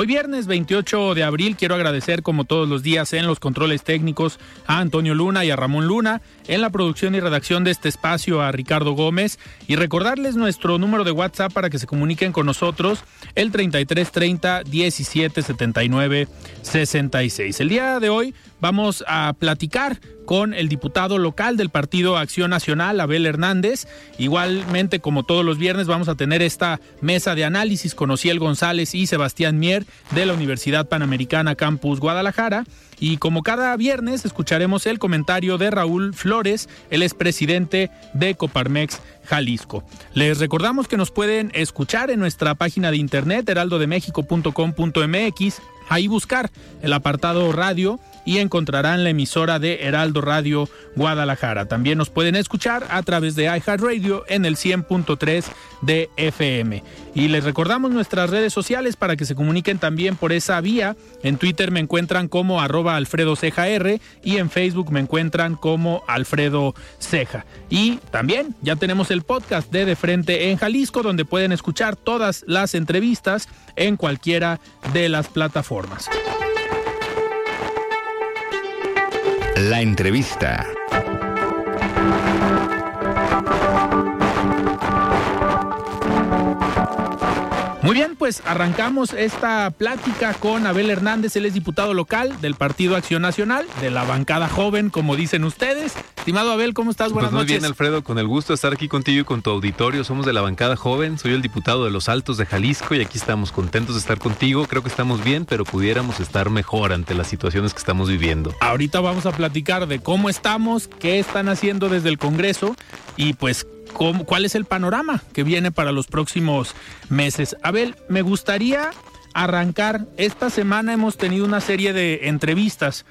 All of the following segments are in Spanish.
Hoy viernes 28 de abril quiero agradecer como todos los días en los controles técnicos a Antonio Luna y a Ramón Luna, en la producción y redacción de este espacio a Ricardo Gómez y recordarles nuestro número de WhatsApp para que se comuniquen con nosotros el 3330 1779 66. El día de hoy vamos a platicar con el diputado local del Partido Acción Nacional, Abel Hernández. Igualmente, como todos los viernes, vamos a tener esta mesa de análisis con Ociel González y Sebastián Mier de la Universidad Panamericana Campus Guadalajara. Y como cada viernes, escucharemos el comentario de Raúl Flores, el expresidente de Coparmex Jalisco. Les recordamos que nos pueden escuchar en nuestra página de internet heraldodemexico.com.mx, ahí buscar el apartado radio y encontrarán la emisora de Heraldo Radio Guadalajara. También nos pueden escuchar a través de iHeartRadio en el 100.3 de FM. Y les recordamos nuestras redes sociales para que se comuniquen también por esa vía. En Twitter me encuentran como arroba Alfredo Ceja y en Facebook me encuentran como Alfredo Ceja. Y también ya tenemos el podcast de De Frente en Jalisco donde pueden escuchar todas las entrevistas en cualquiera de las plataformas. La entrevista. Muy bien, pues arrancamos esta plática con Abel Hernández, él es diputado local del Partido Acción Nacional, de la bancada joven, como dicen ustedes. Estimado Abel, ¿cómo estás? Buenas pues muy noches. bien, Alfredo, con el gusto de estar aquí contigo y con tu auditorio. Somos de la bancada joven, soy el diputado de los Altos de Jalisco y aquí estamos contentos de estar contigo. Creo que estamos bien, pero pudiéramos estar mejor ante las situaciones que estamos viviendo. Ahorita vamos a platicar de cómo estamos, qué están haciendo desde el Congreso y pues cuál es el panorama que viene para los próximos meses. Abel, me gustaría arrancar. Esta semana hemos tenido una serie de entrevistas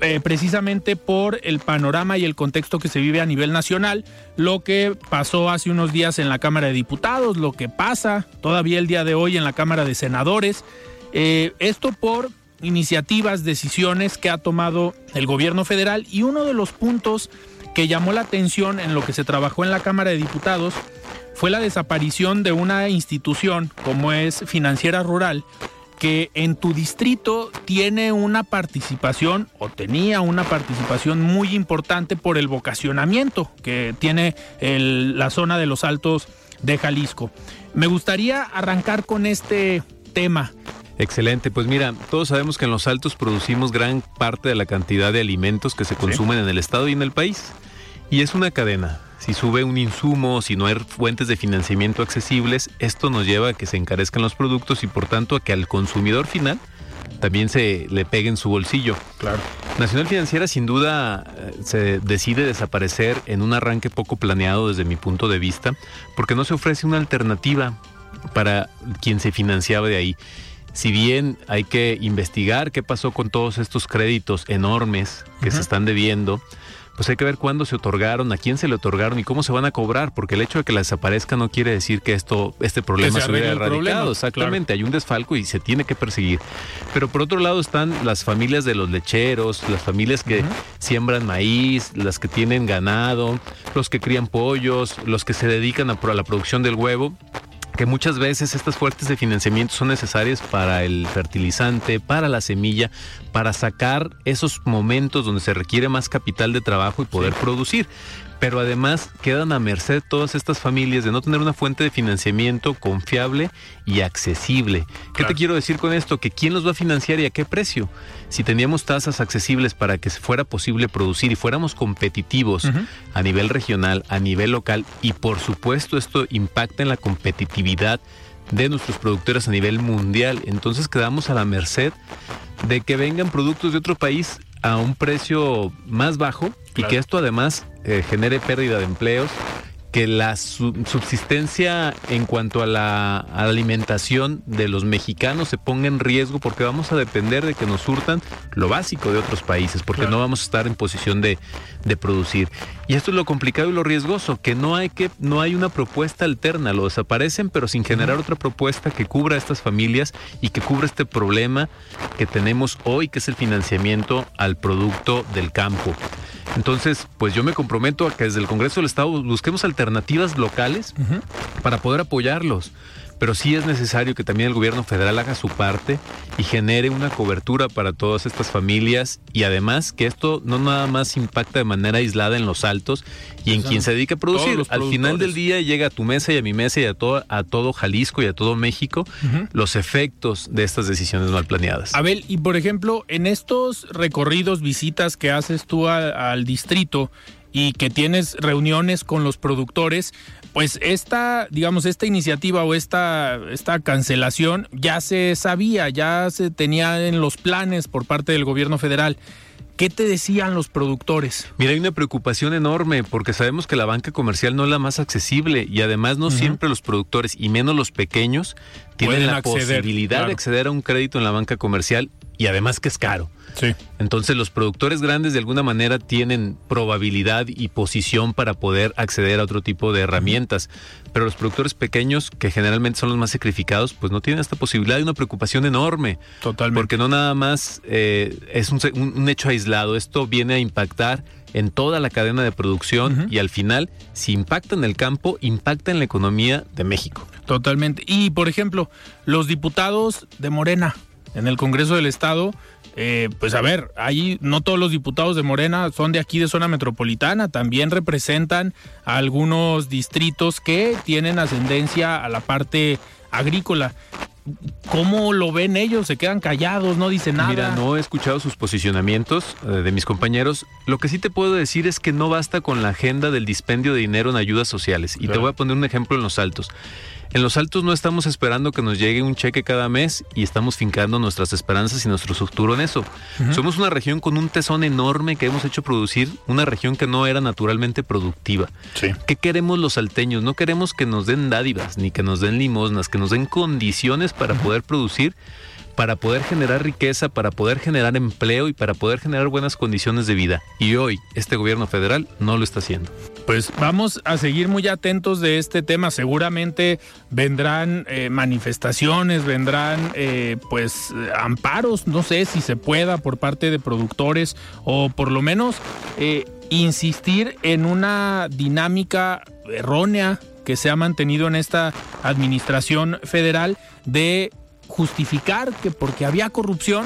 eh, precisamente por el panorama y el contexto que se vive a nivel nacional, lo que pasó hace unos días en la Cámara de Diputados, lo que pasa todavía el día de hoy en la Cámara de Senadores. Eh, esto por iniciativas, decisiones que ha tomado el gobierno federal y uno de los puntos que llamó la atención en lo que se trabajó en la Cámara de Diputados fue la desaparición de una institución como es Financiera Rural, que en tu distrito tiene una participación o tenía una participación muy importante por el vocacionamiento que tiene el, la zona de los altos de Jalisco. Me gustaría arrancar con este tema. Excelente, pues mira, todos sabemos que en los altos producimos gran parte de la cantidad de alimentos que se consumen en el estado y en el país. Y es una cadena. Si sube un insumo, si no hay fuentes de financiamiento accesibles, esto nos lleva a que se encarezcan los productos y por tanto a que al consumidor final también se le pegue en su bolsillo. Claro. Nacional Financiera sin duda eh, se decide desaparecer en un arranque poco planeado desde mi punto de vista, porque no se ofrece una alternativa para quien se financiaba de ahí. Si bien hay que investigar qué pasó con todos estos créditos enormes que se están debiendo, pues hay que ver cuándo se otorgaron, a quién se le otorgaron y cómo se van a cobrar, porque el hecho de que la desaparezca no quiere decir que esto, este problema se se, hubiera erradicado. problema, Exactamente, hay un desfalco y se tiene que perseguir. Pero por otro lado están las familias de los lecheros, las familias que siembran maíz, las que tienen ganado, los que crían pollos, los que se dedican a, a la producción del huevo que muchas veces estas fuertes de financiamiento son necesarias para el fertilizante, para la semilla, para sacar esos momentos donde se requiere más capital de trabajo y poder producir pero además quedan a merced todas estas familias de no tener una fuente de financiamiento confiable y accesible. ¿Qué te quiero decir con esto? Que quién los va a financiar y a qué precio. Si teníamos tasas accesibles para que fuera posible producir y fuéramos competitivos a nivel regional, a nivel local y por supuesto esto impacta en la competitividad de nuestros productores a nivel mundial, entonces quedamos a la merced de que vengan productos de otro país a un precio más bajo y que esto además eh, genere pérdida de empleos, que la subsistencia en cuanto a la alimentación de los mexicanos se ponga en riesgo porque vamos a depender de que nos surtan lo básico de otros países, porque no vamos a estar en posición de, de, producir. Y esto es lo complicado y lo riesgoso, que no hay que no hay una propuesta alterna, lo desaparecen, pero sin generar otra propuesta que cubra a estas familias y que cubra este problema que tenemos hoy, que es el financiamiento al producto del campo. Entonces, pues yo me comprometo a que desde el Congreso del Estado busquemos alternativas locales para poder apoyarlos pero sí es necesario que también el gobierno federal haga su parte y genere una cobertura para todas estas familias y además que esto no nada más impacta de manera aislada en los altos y en quien se dedica a producir. Al final del día llega a tu mesa y a mi mesa y a todo, a todo Jalisco y a todo México los efectos de estas decisiones mal planeadas. Abel, y por ejemplo, en estos recorridos, visitas que haces tú al distrito, y que tienes reuniones con los productores, pues esta, digamos, esta iniciativa o esta, esta cancelación ya se sabía, ya se tenía en los planes por parte del gobierno federal. ¿Qué te decían los productores? Mira, hay una preocupación enorme porque sabemos que la banca comercial no es la más accesible y además no siempre los productores y menos los pequeños tienen la posibilidad de acceder a un crédito en la banca comercial y además que es caro. Sí. Entonces los productores grandes de alguna manera tienen probabilidad y posición para poder acceder a otro tipo de herramientas, pero los productores pequeños, que generalmente son los más sacrificados, pues no tienen esta posibilidad y una preocupación enorme. Totalmente. Porque no nada más eh, es un, hecho aislado, esto viene a impactar en toda la cadena de producción y al final, si impacta en el campo, impacta en la economía de México. Totalmente. Y por ejemplo, los diputados de Morena en el Congreso del Estado eh, pues a ver, ahí no todos los diputados de Morena son de aquí de zona metropolitana, también representan a algunos distritos que tienen ascendencia a la parte agrícola. ¿Cómo lo ven ellos? ¿Se quedan callados? ¿No dicen nada? Mira, no he escuchado sus posicionamientos eh, de mis compañeros. Lo que sí te puedo decir es que no basta con la agenda del dispendio de dinero en ayudas sociales. Y te voy a poner un ejemplo en los altos. En los altos no estamos esperando que nos llegue un cheque cada mes y estamos fincando nuestras esperanzas y nuestro futuro en eso. Somos una región con un tesón enorme que hemos hecho producir, una región que no era naturalmente productiva. ¿Qué queremos los salteños? No queremos que nos den dádivas, ni que nos den limosnas, que nos den condiciones para poder producir para poder generar riqueza, para poder generar empleo y para poder generar buenas condiciones de vida. Y hoy este gobierno federal no lo está haciendo. Pues vamos a seguir muy atentos de este tema. Seguramente vendrán eh, manifestaciones, vendrán eh, pues amparos, no sé si se pueda por parte de productores o por lo menos eh, insistir en una dinámica errónea que se ha mantenido en esta administración federal de justificar que porque había corrupción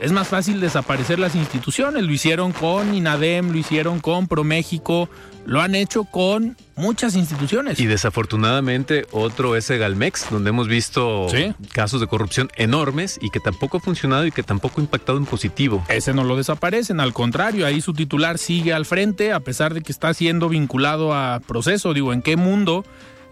es más fácil desaparecer las instituciones. Lo hicieron con INADEM, lo hicieron con ProMéxico, lo han hecho con muchas instituciones. Y desafortunadamente otro es Egalmex, donde hemos visto casos de corrupción enormes y que tampoco ha funcionado y que tampoco ha impactado en positivo. Ese no lo desaparecen, al contrario, ahí su titular sigue al frente a pesar de que está siendo vinculado a proceso. Digo, ¿en qué mundo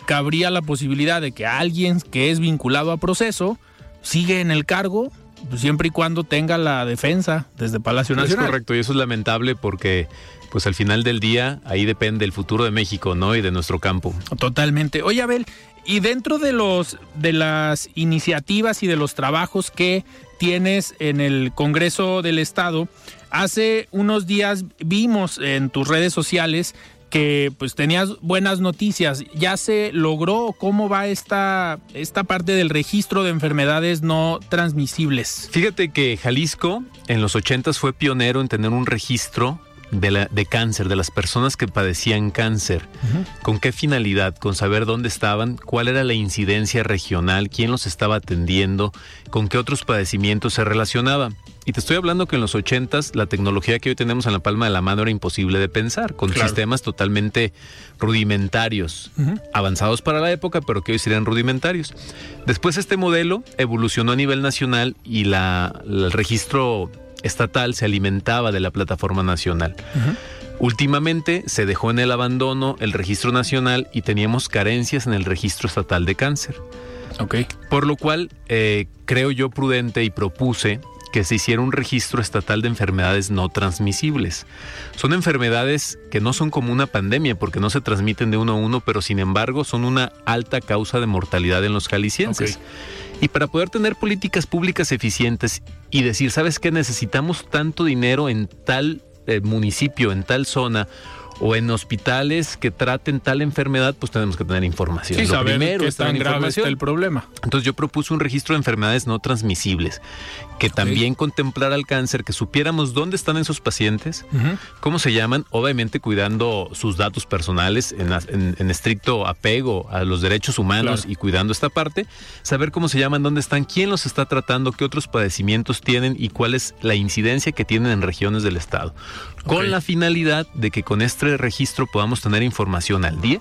cabría la posibilidad de que alguien que es vinculado a proceso sigue en el cargo pues, siempre y cuando tenga la defensa desde Palacio Nacional. Es correcto, y eso es lamentable porque pues al final del día ahí depende el futuro de México, ¿no? Y de nuestro campo. Totalmente. Oye, Abel, y dentro de los de las iniciativas y de los trabajos que tienes en el Congreso del Estado, hace unos días vimos en tus redes sociales que pues tenías buenas noticias. ¿Ya se logró cómo va esta, esta parte del registro de enfermedades no transmisibles? Fíjate que Jalisco en los 80 fue pionero en tener un registro de, la, de cáncer, de las personas que padecían cáncer. ¿Con qué finalidad? Con saber dónde estaban, cuál era la incidencia regional, quién los estaba atendiendo, con qué otros padecimientos se relacionaba. Y te estoy hablando que en los 80 la tecnología que hoy tenemos en la palma de la mano era imposible de pensar, con sistemas totalmente rudimentarios, avanzados para la época, pero que hoy serían rudimentarios. Después este modelo evolucionó a nivel nacional y la, el registro estatal se alimentaba de la plataforma nacional. Últimamente se dejó en el abandono el registro nacional y teníamos carencias en el registro estatal de cáncer. Por lo cual eh, creo yo prudente y propuse que se hiciera un registro estatal de enfermedades no transmisibles. Son enfermedades que no son como una pandemia porque no se transmiten de uno a uno, pero sin embargo son una alta causa de mortalidad en los jaliscienses. Y para poder tener políticas públicas eficientes y decir, ¿sabes qué? Necesitamos tanto dinero en tal eh, municipio, en tal zona, o en hospitales que traten tal enfermedad, pues tenemos que tener información. Sí, Lo saber primero es tan grave está el problema. Entonces yo propuse un registro de enfermedades no transmisibles que también contemplara el cáncer, que supiéramos dónde están esos pacientes, cómo se llaman, obviamente cuidando sus datos personales en, estricto apego a los derechos humanos y cuidando esta parte, saber cómo se llaman, dónde están, quién los está tratando, qué otros padecimientos tienen y cuál es la incidencia que tienen en regiones del estado. Con la finalidad de que con este registro podamos tener información al día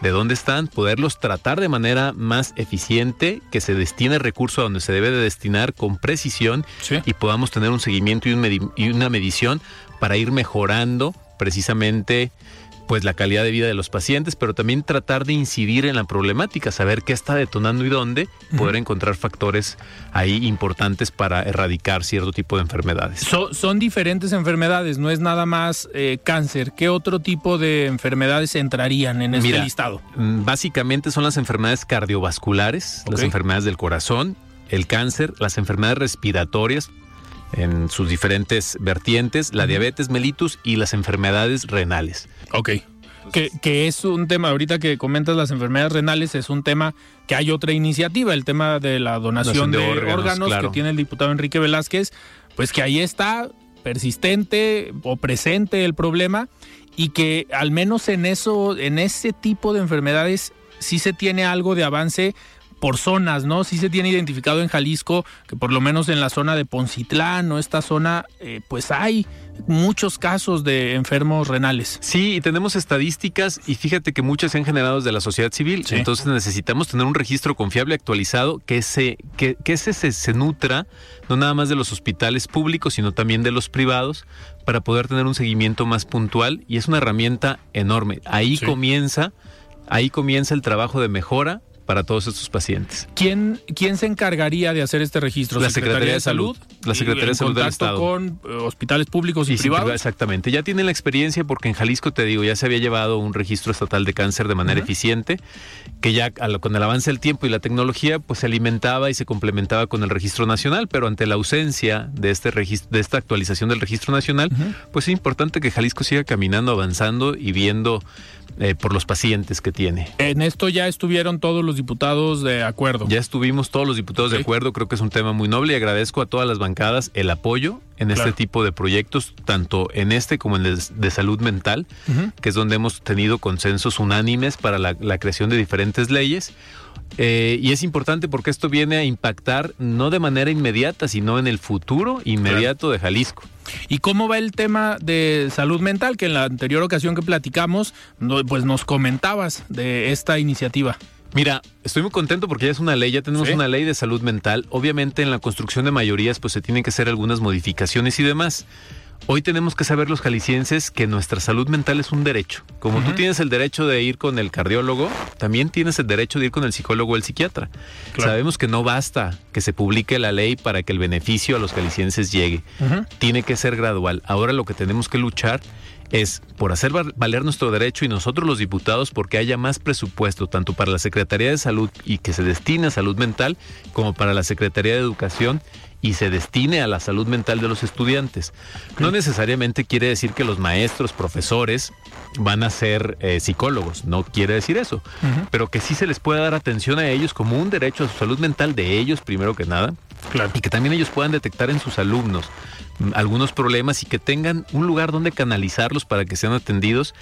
de dónde están, poderlos tratar de manera más eficiente, que se destine el recurso a donde se debe de destinar con precisión y podamos tener un seguimiento y una medición para ir mejorando precisamente pues la calidad de vida de los pacientes, pero también tratar de incidir en la problemática, saber qué está detonando y dónde, poder encontrar factores ahí importantes para erradicar cierto tipo de enfermedades. son diferentes enfermedades, no es nada más eh, cáncer. ¿Qué otro tipo de enfermedades entrarían en este listado? Mm, básicamente son las enfermedades cardiovasculares, las enfermedades del corazón, el cáncer, las enfermedades respiratorias, en sus diferentes vertientes, la diabetes mellitus y las enfermedades renales. Ok. Que, que, es un tema, ahorita que comentas las enfermedades renales, es un tema que hay otra iniciativa, el tema de la donación, de, órganos, que tiene el diputado Enrique Velázquez, pues que ahí está persistente o presente el problema y que al menos en eso, en ese tipo de enfermedades sí se tiene algo de avance por zonas, ¿no? Sí se tiene identificado en Jalisco que por lo menos en la zona de Poncitlán o esta zona, eh, pues hay muchos casos de enfermos renales. Sí, y tenemos estadísticas y fíjate que muchas se han generado desde la sociedad civil. Entonces necesitamos tener un registro confiable actualizado que se, que, que ese se, se nutra no nada más de los hospitales públicos, sino también de los privados, para poder tener un seguimiento más puntual y es una herramienta enorme. Ahí comienza, ahí comienza el trabajo de mejora para todos estos pacientes. ¿Quién, quién se encargaría de hacer este registro? La Secretaría, de Salud. La Secretaría de Salud del Estado. con eh, hospitales públicos y, privados. exactamente. Ya tienen la experiencia porque en Jalisco, te digo, ya se había llevado un registro estatal de cáncer de manera eficiente, que ya con el avance del tiempo y la tecnología, pues se alimentaba y se complementaba con el registro nacional, pero ante la ausencia de este registro, de esta actualización del registro nacional, pues es importante que Jalisco siga caminando, avanzando y viendo eh, por los pacientes que tiene. En esto ya estuvieron todos los diputados de acuerdo. Ya estuvimos todos los diputados de acuerdo, creo que es un tema muy noble y agradezco a todas las bancadas el apoyo en este tipo de proyectos, tanto en este como en el de salud mental, que es donde hemos tenido consensos unánimes para la, creación de diferentes leyes. Eh, y es importante porque esto viene a impactar no de manera inmediata, sino en el futuro inmediato de Jalisco. ¿Y cómo va el tema de salud mental? Que en la anterior ocasión que platicamos, pues nos comentabas de esta iniciativa. Mira, estoy muy contento porque ya es una ley, ya tenemos una ley de salud mental. Obviamente en la construcción de mayorías pues se tienen que hacer algunas modificaciones y demás. Hoy tenemos que saber los jaliscienses que nuestra salud mental es un derecho. Como tú tienes el derecho de ir con el cardiólogo, también tienes el derecho de ir con el psicólogo o el psiquiatra. Sabemos que no basta que se publique la ley para que el beneficio a los jaliscienses llegue. Tiene que ser gradual. Ahora lo que tenemos que luchar es por hacer valer nuestro derecho y nosotros los diputados porque haya más presupuesto tanto para la Secretaría de Salud y que se destine a salud mental como para la Secretaría de Educación y se destine a la salud mental de los estudiantes. No necesariamente quiere decir que los maestros, profesores van a ser eh, psicólogos, no quiere decir eso, pero que sí se les pueda dar atención a ellos como un derecho a su salud mental de ellos primero que nada, y que también ellos puedan detectar en sus alumnos mm, algunos problemas y que tengan un lugar donde canalizarlos para que sean atendidos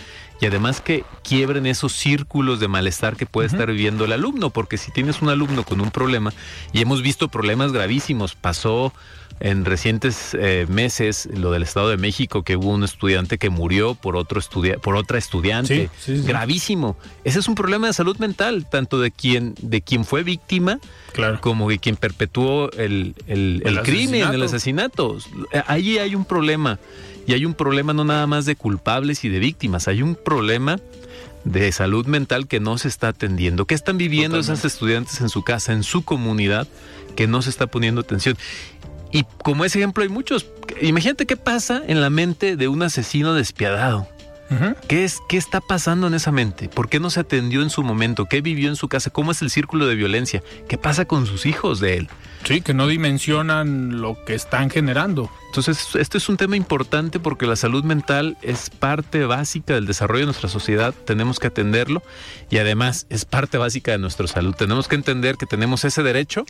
y además que quiebren esos círculos de malestar que puede estar viviendo el alumno, porque si tienes un alumno con un problema, y hemos visto problemas gravísimos, pasó en recientes eh, meses lo del Estado de México que hubo un estudiante que murió por otro estudia por otra estudiante. Gravísimo. Ese es un problema de salud mental tanto de quien de quien fue víctima como de quien perpetuó el, el, el, crimen el asesinato. ahí hay un problema y hay un problema no nada más de culpables y de víctimas hay un problema de salud mental que no se está atendiendo. ¿Qué están viviendo esas estudiantes en su casa, en su comunidad, que no se está poniendo atención? Y como ese ejemplo hay muchos. Imagínate qué pasa en la mente de un asesino despiadado. ¿Qué, es, ¿Qué está pasando en esa mente? ¿Por qué no se atendió en su momento? ¿Qué vivió en su casa? ¿Cómo es el círculo de violencia? ¿Qué pasa con sus hijos de él? Sí, que no dimensionan lo que están generando. Entonces, este es un tema importante porque la salud mental es parte básica del desarrollo de nuestra sociedad, tenemos que atenderlo y además es parte básica de nuestra salud. Tenemos que entender que tenemos ese derecho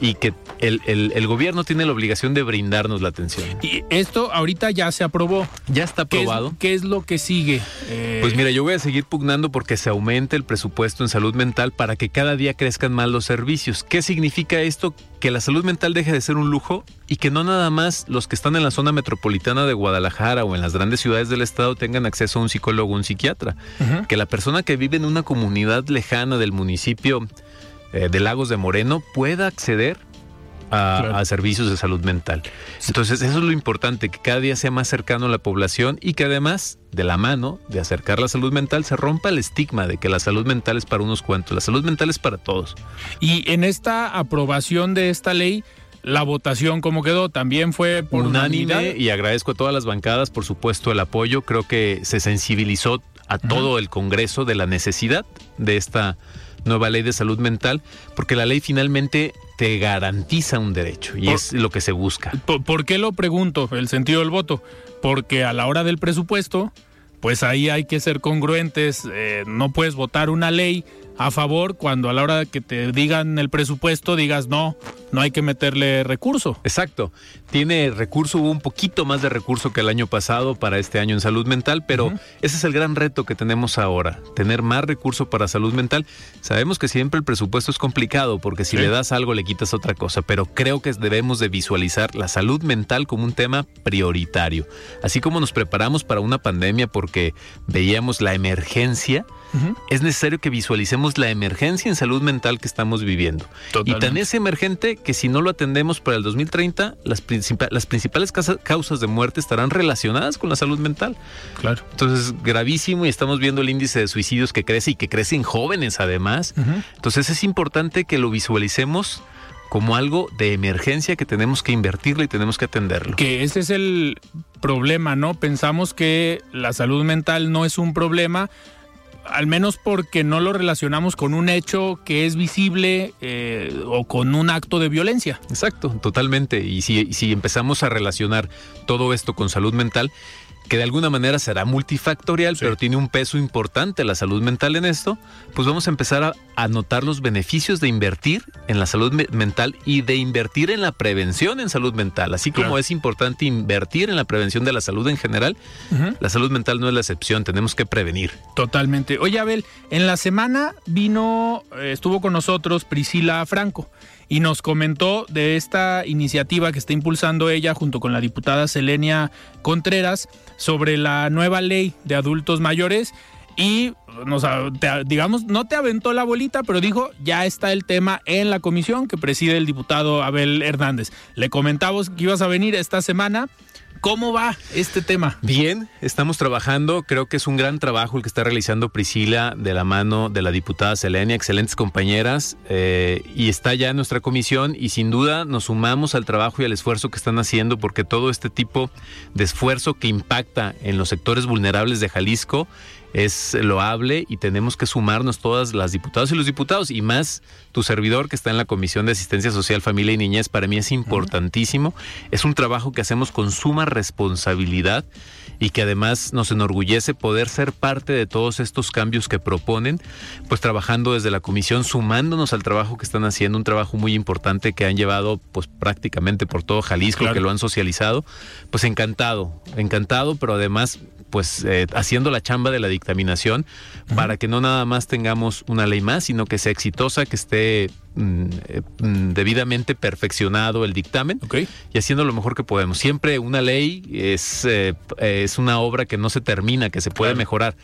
y que el, gobierno tiene la obligación de brindarnos la atención. Y esto ahorita ya se aprobó. Ya está aprobado. ¿Qué es, lo que sigue? Eh, pues mira, yo voy a seguir pugnando porque se aumente el presupuesto en salud mental para que cada día crezcan más los servicios. ¿Qué significa esto? Que la salud mental deje de ser un lujo y que no nada más los que están en la zona metropolitana de Guadalajara o en las grandes ciudades del estado tengan acceso a un psicólogo o un psiquiatra. Que la persona que vive en una comunidad lejana del municipio eh, de Lagos de Moreno pueda acceder a, servicios de salud mental. Entonces, eso es lo importante, que cada día sea más cercano a la población y que además, de la mano de acercar la salud mental, se rompa el estigma de que la salud mental es para unos cuantos. La salud mental es para todos. Y en esta aprobación de esta ley, la votación, ¿cómo quedó? También fue por unánime y agradezco a todas las bancadas, por supuesto, el apoyo. Creo que se sensibilizó a todo el Congreso de la necesidad de esta nueva ley de salud mental, porque la ley finalmente te garantiza un derecho y es lo que se busca. Por, qué lo pregunto? El sentido del voto. Porque a la hora del presupuesto, pues ahí hay que ser congruentes. Eh, no puedes votar una ley a favor cuando a la hora que te digan el presupuesto digas no, no hay que meterle recurso. Exacto. Tiene recurso, hubo un poquito más de recurso que el año pasado para este año en salud mental, pero ese es el gran reto que tenemos ahora, tener más recurso para salud mental. Sabemos que siempre el presupuesto es complicado porque si le das algo le quitas otra cosa, pero creo que debemos de visualizar la salud mental como un tema prioritario. Así como nos preparamos para una pandemia porque veíamos la emergencia, es necesario que visualicemos la emergencia en salud mental que estamos viviendo. Y tan es emergente que si no lo atendemos para el 2030, las, las principales causas de muerte estarán relacionadas con la salud mental. Claro. Entonces, gravísimo y estamos viendo el índice de suicidios que crece y que crece en jóvenes además. Entonces, es importante que lo visualicemos como algo de emergencia que tenemos que invertirlo y tenemos que atenderlo. Que ese es el problema, ¿no? Pensamos que la salud mental no es un problema al menos porque no lo relacionamos con un hecho que es visible eh, o con un acto de violencia. Exacto, totalmente. Y si, si empezamos a relacionar todo esto con salud mental, que de alguna manera será multifactorial, pero tiene un peso importante la salud mental en esto, pues vamos a empezar a, notar los beneficios de invertir en la salud mental y de invertir en la prevención en salud mental. Así como es importante invertir en la prevención de la salud en general, la salud mental no es la excepción, tenemos que prevenir. Totalmente. Oye, Abel, en la semana vino, eh, estuvo con nosotros Priscila Franco y nos comentó de esta iniciativa que está impulsando ella junto con la diputada Selenia Contreras sobre la nueva ley de adultos mayores y nos, digamos, no te aventó la bolita, pero dijo, ya está el tema en la comisión que preside el diputado Abel Hernández. Le comentamos que ibas a venir esta semana ¿Cómo va este tema? Bien, estamos trabajando. Creo que es un gran trabajo el que está realizando Priscila de la mano de la diputada Selenia, excelentes compañeras, eh, y está ya en nuestra comisión y sin duda nos sumamos al trabajo y al esfuerzo que están haciendo porque todo este tipo de esfuerzo que impacta en los sectores vulnerables de Jalisco es loable y tenemos que sumarnos todas las diputadas y los diputados y más tu servidor que está en la Comisión de Asistencia Social, Familia y Niñez, para mí es importantísimo. Es un trabajo que hacemos con suma responsabilidad y que además nos enorgullece poder ser parte de todos estos cambios que proponen, pues trabajando desde la comisión, sumándonos al trabajo que están haciendo, un trabajo muy importante que han llevado pues prácticamente por todo Jalisco, que lo han socializado, pues encantado, encantado, pero además pues eh, haciendo la chamba de la dictaminación para que no nada más tengamos una ley más, sino que sea exitosa, que esté mm, eh, mm, debidamente perfeccionado el dictamen y haciendo lo mejor que podemos. Siempre una ley es, eh, es una obra que no se termina, que se puede mejorar,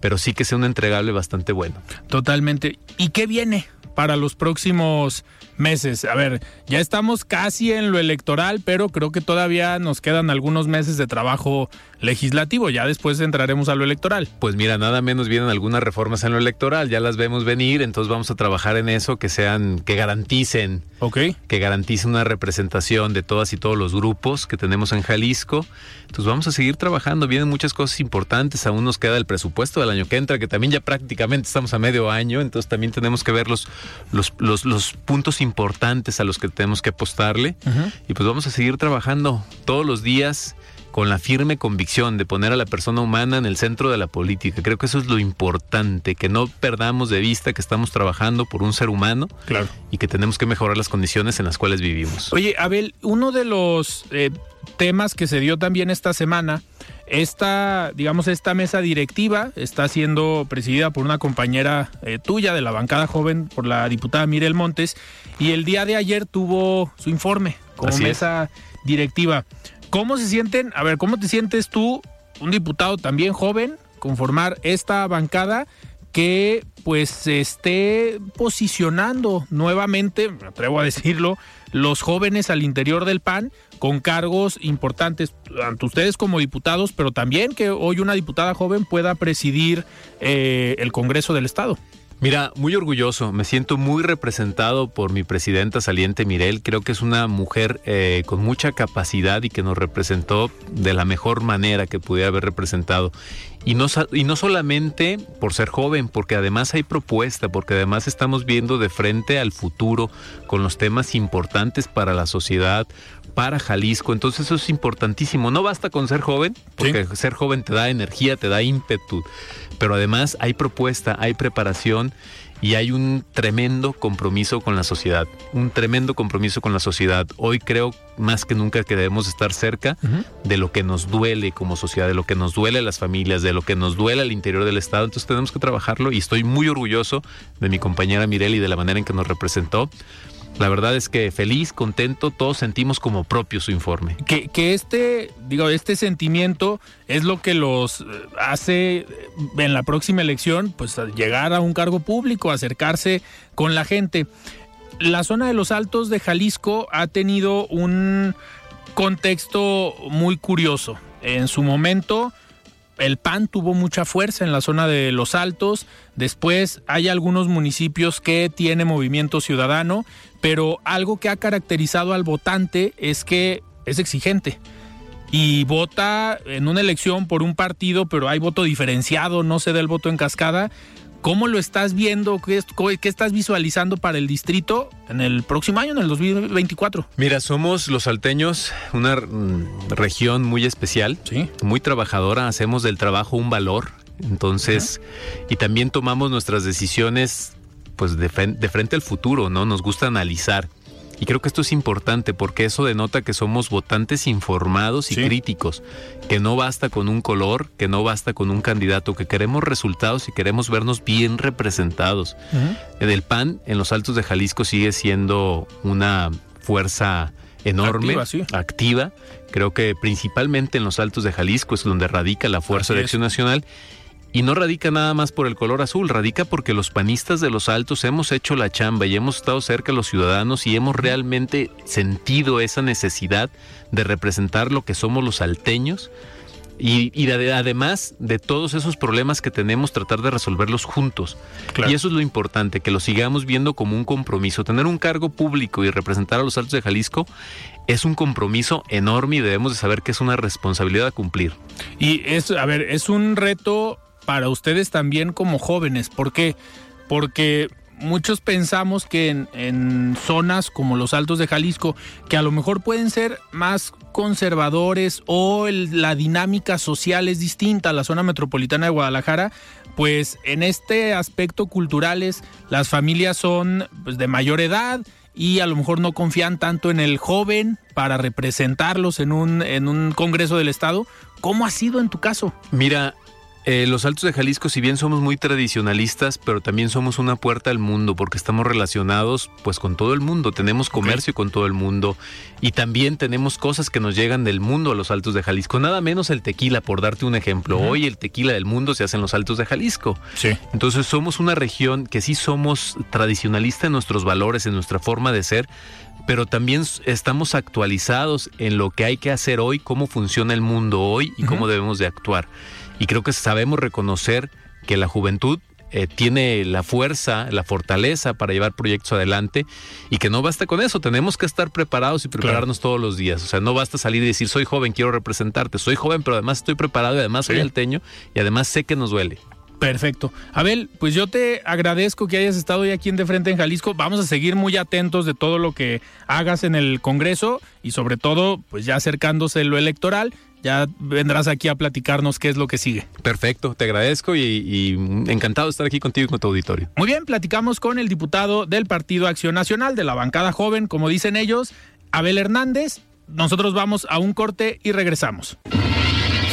pero sí que sea un entregable bastante bueno. Totalmente. ¿Y qué viene para los próximos meses. A ver, ya estamos casi en lo electoral, pero creo que todavía nos quedan algunos meses de trabajo legislativo. Ya después entraremos a lo electoral. Pues mira, nada menos vienen algunas reformas en lo electoral, ya las vemos venir, entonces vamos a trabajar en eso, que sean, que garanticen, okay. que garanticen una representación de todas y todos los grupos que tenemos en Jalisco. Entonces vamos a seguir trabajando, vienen muchas cosas importantes, aún nos queda el presupuesto del año que entra, que también ya prácticamente estamos a medio año, entonces también tenemos que ver los, los, los, los puntos importantes a los que tenemos que apostarle. Y pues vamos a seguir trabajando todos los días con la firme convicción de poner a la persona humana en el centro de la política. Creo que eso es lo importante, que no perdamos de vista que estamos trabajando por un ser humano claro. y que tenemos que mejorar las condiciones en las cuales vivimos. Oye, Abel, uno de los eh, temas que se dio también esta semana, esta, digamos, esta mesa directiva está siendo presidida por una compañera eh, tuya de la bancada joven, por la diputada Mirel Montes, y el día de ayer tuvo su informe como mesa directiva. ¿Cómo se sienten? A ver, ¿cómo te sientes tú, un diputado también joven, conformar esta bancada que pues se esté posicionando nuevamente, me atrevo a decirlo, los jóvenes al interior del PAN con cargos importantes, tanto ustedes como diputados, pero también que hoy una diputada joven pueda presidir eh, el Congreso del Estado. Mira, muy orgulloso, me siento muy representado por mi presidenta saliente Mirel, creo que es una mujer eh, con mucha capacidad y que nos representó de la mejor manera que pudiera haber representado. Y no, y no solamente por ser joven, porque además hay propuesta, porque además estamos viendo de frente al futuro con los temas importantes para la sociedad, para Jalisco. Entonces eso es importantísimo. No basta con ser joven, porque ser joven te da energía, te da ímpetu, pero además hay propuesta, hay preparación y hay un tremendo compromiso con la sociedad, un tremendo compromiso con la sociedad. Hoy creo más que nunca que debemos estar cerca de lo que nos duele como sociedad, de lo que nos duele a las familias, de lo que nos duele al interior del Estado. Entonces tenemos que trabajarlo y estoy muy orgulloso de mi compañera Mirel y de la manera en que nos representó la verdad es que feliz, contento, todos sentimos como propio su informe. Que, este, digo, este sentimiento es lo que los eh, hace eh, en la próxima elección, pues llegar a un cargo público, acercarse con la gente. La zona de los Altos de Jalisco ha tenido un contexto muy curioso. En su momento, el PAN tuvo mucha fuerza en la zona de Los Altos. Después hay algunos municipios que tienen movimiento ciudadano, pero algo que ha caracterizado al votante es que es exigente y vota en una elección por un partido, pero hay voto diferenciado, no se da el voto en cascada. ¿Cómo lo estás viendo? ¿Qué, estás visualizando para el distrito en el próximo año, en el 2024? Mira, somos los salteños una mm, región muy especial, muy trabajadora, hacemos del trabajo un valor, entonces, y también tomamos nuestras decisiones pues de, de frente al futuro, ¿no? Nos gusta analizar. Y creo que esto es importante porque eso denota que somos votantes informados y críticos, que no basta con un color, que no basta con un candidato, que queremos resultados y queremos vernos bien representados. El PAN en los Altos de Jalisco sigue siendo una fuerza enorme, activa, Creo que principalmente en los Altos de Jalisco es donde radica la fuerza de acción nacional y no radica nada más por el color azul, radica porque los panistas de los altos hemos hecho la chamba y hemos estado cerca de los ciudadanos y hemos realmente sentido esa necesidad de representar lo que somos los salteños y, además de todos esos problemas que tenemos, tratar de resolverlos juntos. Y eso es lo importante, que lo sigamos viendo como un compromiso. Tener un cargo público y representar a los Altos de Jalisco es un compromiso enorme y debemos de saber que es una responsabilidad a cumplir. Y es, a ver, es un reto para ustedes también como jóvenes. ¿Por qué? Porque muchos pensamos que en, zonas como los Altos de Jalisco, que a lo mejor pueden ser más conservadores o la dinámica social es distinta a la zona metropolitana de Guadalajara, pues en este aspecto culturales las familias son pues, de mayor edad y a lo mejor no confían tanto en el joven para representarlos en un, en un Congreso del Estado. ¿Cómo ha sido en tu caso? Mira, eh, los Altos de Jalisco, si bien somos muy tradicionalistas, pero también somos una puerta al mundo porque estamos relacionados pues con todo el mundo, tenemos comercio con todo el mundo y también tenemos cosas que nos llegan del mundo a los Altos de Jalisco, nada menos el tequila, por darte un ejemplo. Hoy el tequila del mundo se hace en los Altos de Jalisco. Sí. Entonces somos una región que sí somos tradicionalistas en nuestros valores, en nuestra forma de ser, pero también estamos actualizados en lo que hay que hacer hoy, cómo funciona el mundo hoy y cómo debemos de actuar. Y creo que sabemos reconocer que la juventud eh, tiene la fuerza, la fortaleza para llevar proyectos adelante y que no basta con eso, tenemos que estar preparados y prepararnos todos los días. O sea, no basta salir y decir, soy joven, quiero representarte, soy joven, pero además estoy preparado y además soy alteño y además sé que nos duele. Perfecto. Abel, pues yo te agradezco que hayas estado hoy aquí en De Frente en Jalisco. Vamos a seguir muy atentos de todo lo que hagas en el Congreso y sobre todo, pues ya acercándose lo electoral ya vendrás aquí a platicarnos qué es lo que sigue. Perfecto, te agradezco y, encantado de estar aquí contigo y con tu auditorio. Muy bien, platicamos con el diputado del Partido Acción Nacional, de la bancada joven, como dicen ellos, Abel Hernández. Nosotros vamos a un corte y regresamos.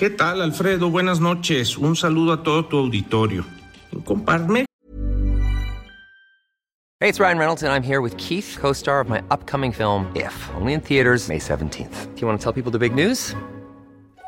¿Qué tal, Alfredo? Buenas noches. Un saludo a todo tu auditorio. Comparme Hey, it's Ryan Reynolds, and I'm here with Keith, co star of my upcoming film, If, only in theaters, May 17th. Do you want to tell people the big news?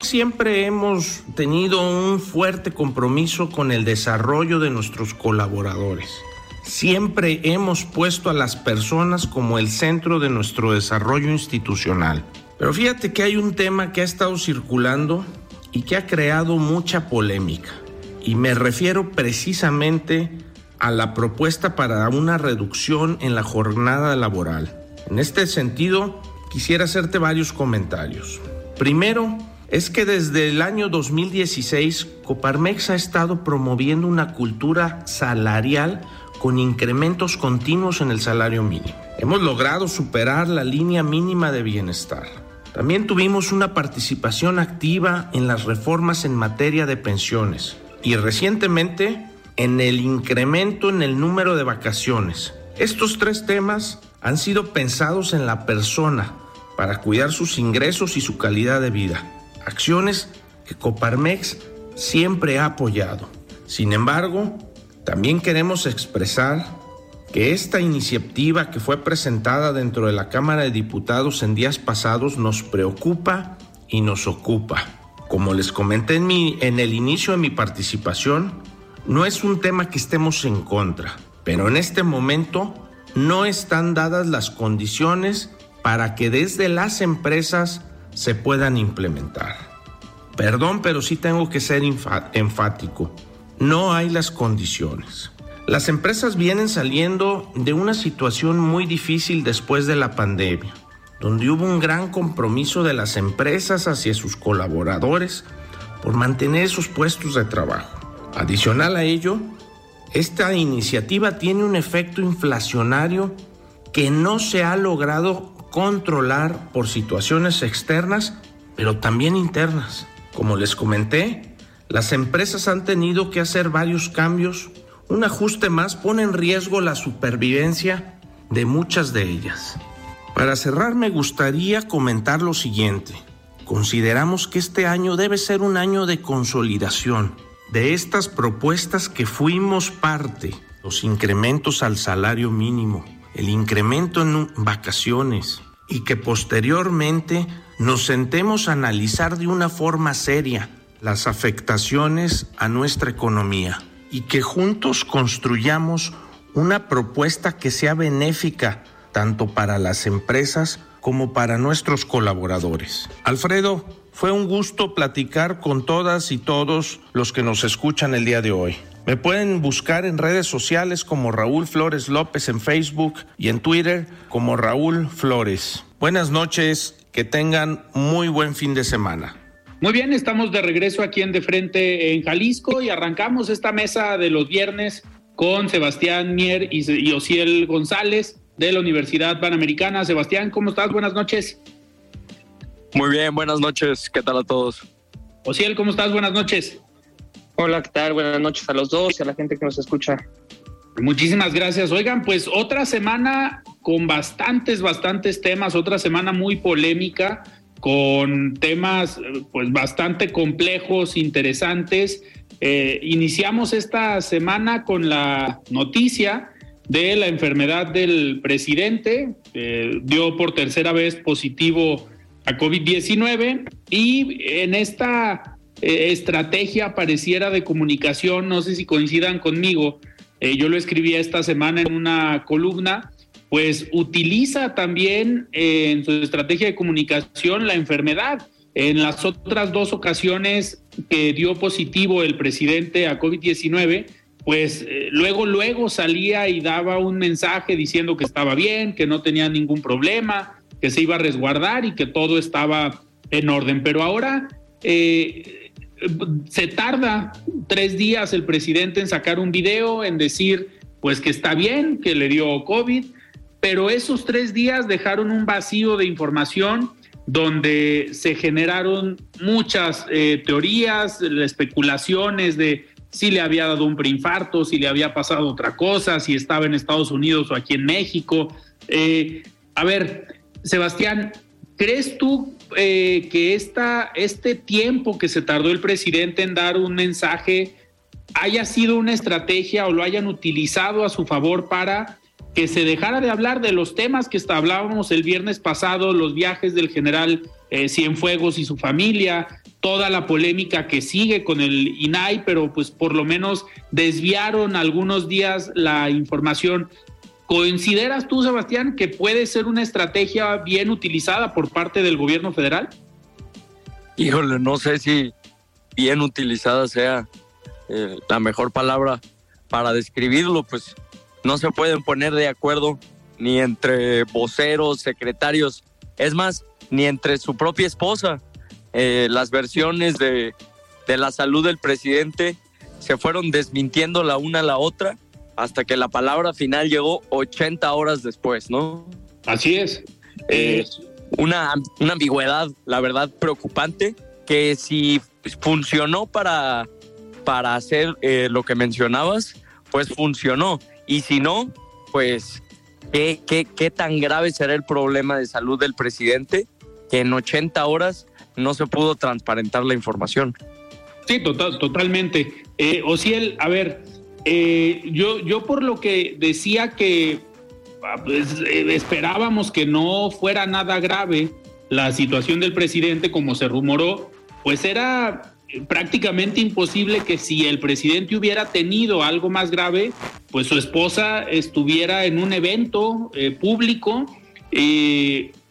Siempre hemos tenido un fuerte compromiso con el desarrollo de nuestros colaboradores. Siempre hemos puesto a las personas como el centro de nuestro desarrollo institucional. Pero fíjate que hay un tema que ha estado circulando y que ha creado mucha polémica. Y me refiero precisamente a la propuesta para una reducción en la jornada laboral. En este sentido, quisiera hacerte varios comentarios. Primero, es que desde el año 2016 Coparmex ha estado promoviendo una cultura salarial con incrementos continuos en el salario mínimo. Hemos logrado superar la línea mínima de bienestar. También tuvimos una participación activa en las reformas en materia de pensiones y recientemente en el incremento en el número de vacaciones. Estos tres temas han sido pensados en la persona para cuidar sus ingresos y su calidad de vida acciones que Coparmex siempre ha apoyado. Sin embargo, también queremos expresar que esta iniciativa que fue presentada dentro de la Cámara de Diputados en días pasados nos preocupa y nos ocupa. Como les comenté en, mi, en el inicio de mi participación, no es un tema que estemos en contra, pero en este momento no están dadas las condiciones para que desde las empresas se puedan implementar. Perdón, pero sí tengo que ser enfático. No hay las condiciones. Las empresas vienen saliendo de una situación muy difícil después de la pandemia. donde hubo un gran compromiso de las empresas hacia sus colaboradores por mantener sus puestos de trabajo. Adicional a ello, esta iniciativa tiene un efecto inflacionario que no se ha logrado controlar por situaciones externas, pero también internas. Como les comenté, las empresas han tenido que hacer varios cambios. Un ajuste más pone en riesgo la supervivencia de muchas de ellas. Para cerrar me gustaría comentar lo siguiente. Consideramos que este año debe ser un año de consolidación de estas propuestas que fuimos parte, los incrementos al salario mínimo, el incremento en vacaciones y que posteriormente nos sentemos a analizar de una forma seria las afectaciones a nuestra economía y que juntos construyamos una propuesta que sea benéfica tanto para las empresas como para nuestros colaboradores. Alfredo, fue un gusto platicar con todas y todos los que nos escuchan el día de hoy. Me pueden buscar en redes sociales como Raúl Flores López en Facebook y en Twitter como Raúl Flores. Buenas noches, que tengan muy buen fin de semana. Muy bien, estamos de regreso aquí en De Frente en Jalisco y arrancamos esta mesa de los viernes con Sebastián Mier y, Ociel González de la Universidad Panamericana. Sebastián, ¿cómo estás? Buenas noches. Muy bien, buenas noches. ¿Qué tal a todos? Ociel, ¿cómo estás? Buenas noches. Hola, ¿qué tal? Buenas noches a los dos y a la gente que nos escucha. Muchísimas gracias. Oigan, pues otra semana con bastantes, bastantes temas, otra semana muy polémica, con temas pues bastante complejos, interesantes. Eh, iniciamos esta semana con la noticia de la enfermedad del presidente, dio por tercera vez positivo a COVID-19 y en esta eh, estrategia pareciera de comunicación, no sé si coincidan conmigo, eh, yo lo escribí esta semana en una columna, pues utiliza también eh, en su estrategia de comunicación la enfermedad. En las otras dos ocasiones que dio positivo el presidente a COVID-19, pues luego, luego salía y daba un mensaje diciendo que estaba bien, que no tenía ningún problema, que se iba a resguardar y que todo estaba en orden. Pero ahora eh, se tarda tres días el presidente en sacar un video, en decir pues que está bien, que le dio COVID, pero esos tres días dejaron un vacío de información donde se generaron muchas eh, teorías, especulaciones de si le había dado un preinfarto, si le había pasado otra cosa, si estaba en Estados Unidos o aquí en México. Eh, a ver, Sebastián, ¿crees tú eh, que este tiempo que se tardó el presidente en dar un mensaje haya sido una estrategia o lo hayan utilizado a su favor para que se dejara de hablar de los temas que hablábamos el viernes pasado, los viajes del general eh, Cienfuegos y su familia, toda la polémica que sigue con el INAI, pero pues por lo menos desviaron algunos días la información. ¿Consideras tú, Sebastián, que puede ser una estrategia bien utilizada por parte del gobierno federal? Híjole, no sé si bien utilizada sea eh, la mejor palabra para describirlo, pues no se pueden poner de acuerdo ni entre voceros, secretarios, es más, ni entre su propia esposa. Eh, las versiones de, la salud del presidente se fueron desmintiendo la una a la otra hasta que la palabra final llegó 80 horas después, ¿no? Así es. Eh, una, una ambigüedad, la verdad, preocupante, que si funcionó para, para hacer eh, lo que mencionabas, pues funcionó. Y si no, pues, ¿qué, qué, qué tan grave será el problema de salud del presidente? Que en 80 horas no se pudo transparentar la información. Sí, total, totalmente. Eh, Ociel, a ver, eh, yo, yo por lo que decía que ah, pues, eh, esperábamos que no fuera nada grave la situación del presidente como se rumoró, pues era prácticamente imposible que si el presidente hubiera tenido algo más grave, pues su esposa estuviera en un evento público,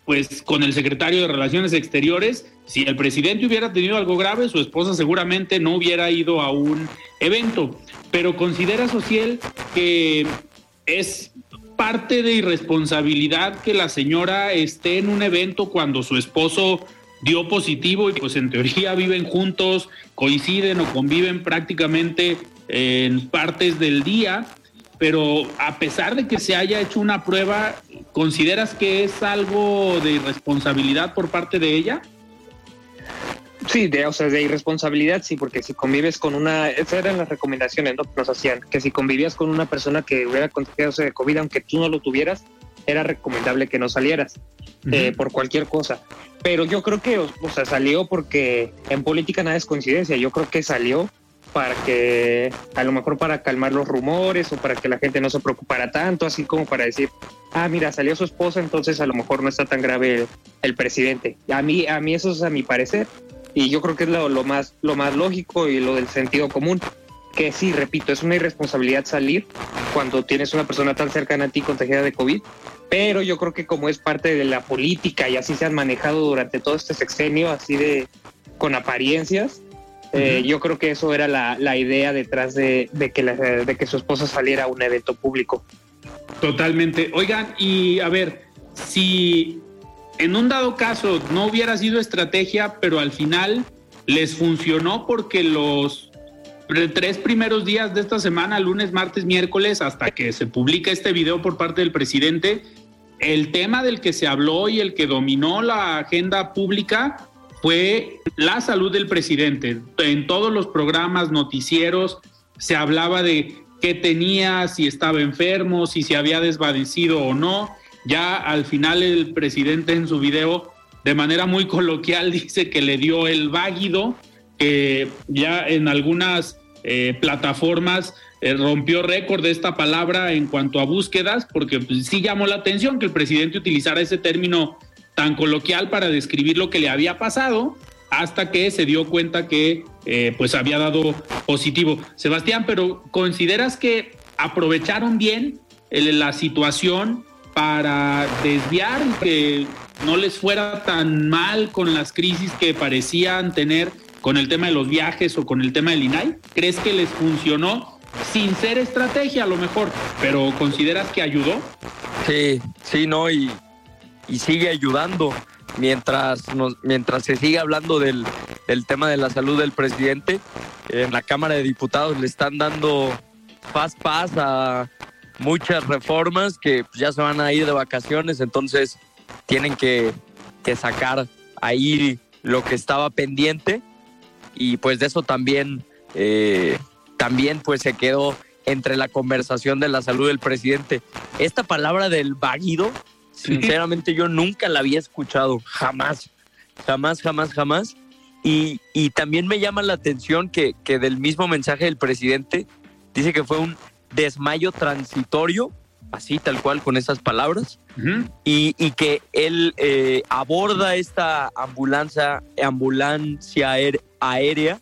pues con el secretario de Relaciones Exteriores si el presidente hubiera tenido algo grave, su esposa seguramente no hubiera ido a un evento. Pero considera Social que es parte de irresponsabilidad que la señora esté en un evento cuando su esposo dio positivo y pues en teoría viven juntos, coinciden o conviven prácticamente en partes del día, pero a pesar de que se haya hecho una prueba, ¿consideras que es algo de irresponsabilidad por parte de ella? Sí, de, o sea, de irresponsabilidad, sí, porque si convives con una, esas eran las recomendaciones ¿no? que nos hacían, que si convivías con una persona que hubiera contagiado de COVID, aunque tú no lo tuvieras, era recomendable que no salieras eh, por cualquier cosa. Pero yo creo que, o, sea, salió porque en política nada es coincidencia. Yo creo que salió para que, a lo mejor para calmar los rumores o para que la gente no se preocupara tanto, así como para decir, ah, mira, salió su esposa, entonces a lo mejor no está tan grave el, presidente. A mí, a mí eso es a mi parecer y yo creo que es lo, lo, más, lo más lógico y lo del sentido común. Que sí, repito, es una irresponsabilidad salir cuando tienes una persona tan cercana a ti contagiada de COVID, pero yo creo que como es parte de la política y así se han manejado durante todo este sexenio, así de con apariencias, eh, yo creo que eso era la, la idea detrás de, de que de que su esposa saliera a un evento público. Totalmente. Oigan, y a ver, si en un dado caso no hubiera sido estrategia, pero al final les funcionó porque los tres primeros días de esta semana, lunes, martes, miércoles, hasta que se publica este video por parte del presidente, el tema del que se habló y el que dominó la agenda pública fue la salud del presidente. En todos los programas, noticieros, se hablaba de qué tenía, si estaba enfermo, si se había desvanecido o no. Ya al final el presidente en su video, de manera muy coloquial, dice que le dio el váguido, que ya en algunas eh, plataformas eh, rompió récord de esta palabra en cuanto a búsquedas, porque pues, sí llamó la atención que el presidente utilizara ese término tan coloquial para describir lo que le había pasado hasta que se dio cuenta que eh, pues había dado positivo. Sebastián, pero ¿consideras que aprovecharon bien la situación para desviar y que no les fuera tan mal con las crisis que parecían tener con el tema de los viajes o con el tema del INAI? ¿Crees que les funcionó sin ser estrategia a lo mejor, pero consideras que ayudó? Sí, sí, no, y, y sigue ayudando mientras, nos, mientras se sigue hablando del, del tema de la salud del presidente. En la Cámara de Diputados le están dando paz, paz a muchas reformas que ya se van a ir de vacaciones, entonces tienen que, que sacar ahí lo que estaba pendiente y pues de eso también, eh, también pues se quedó entre la conversación de la salud del presidente. Esta palabra del vaguido, sinceramente yo nunca la había escuchado, jamás, jamás, jamás, jamás. Y, y también me llama la atención que, que del mismo mensaje del presidente dice que fue un desmayo transitorio, así tal cual con esas palabras, y, y, que él eh, aborda esta ambulancia, ambulancia aérea,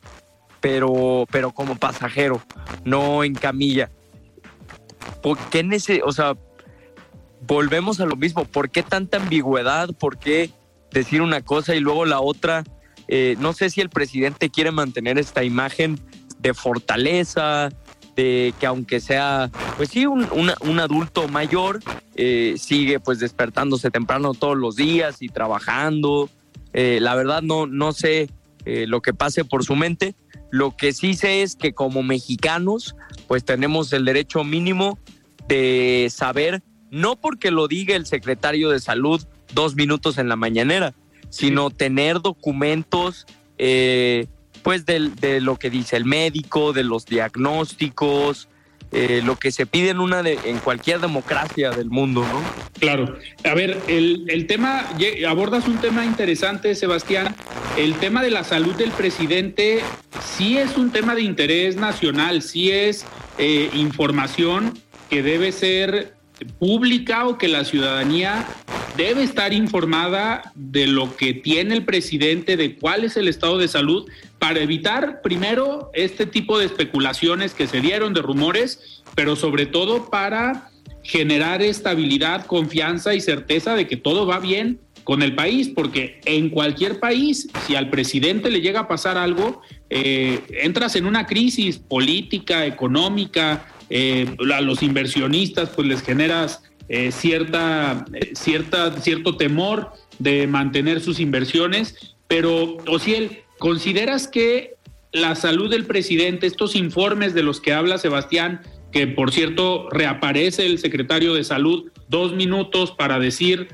pero, pero como pasajero, no en camilla. ¿Por qué ese, o sea, volvemos a lo mismo? ¿Por qué tanta ambigüedad? ¿Por qué decir una cosa y luego la otra? Eh, no sé si el presidente quiere mantener esta imagen de fortaleza, de que aunque sea, pues sí, un, adulto mayor, eh, sigue pues despertándose temprano todos los días y trabajando. Eh, la verdad no, no sé lo que pase por su mente. Lo que sí sé es que como mexicanos, pues tenemos el derecho mínimo de saber, no porque lo diga el secretario de salud dos minutos en la mañanera, sino tener documentos, eh, pues de lo que dice el médico, de los diagnósticos, eh, lo que se pide en una de, en cualquier democracia del mundo, ¿no? Claro. A ver, el, el, tema, abordas un tema interesante, Sebastián. El tema de la salud del presidente sí es un tema de interés nacional, sí es eh, información que debe ser pública o que la ciudadanía debe estar informada de lo que tiene el presidente, de cuál es el estado de salud, para evitar primero este tipo de especulaciones que se dieron, de rumores, pero sobre todo para generar estabilidad, confianza y certeza de que todo va bien con el país, porque en cualquier país, si al presidente le llega a pasar algo, eh, entras en una crisis política, económica, eh, a los inversionistas pues les generas eh, cierta, eh, cierta, cierto temor de mantener sus inversiones. Pero, Ociel, ¿consideras que la salud del presidente, estos informes de los que habla Sebastián, que por cierto reaparece el secretario de salud dos minutos para decir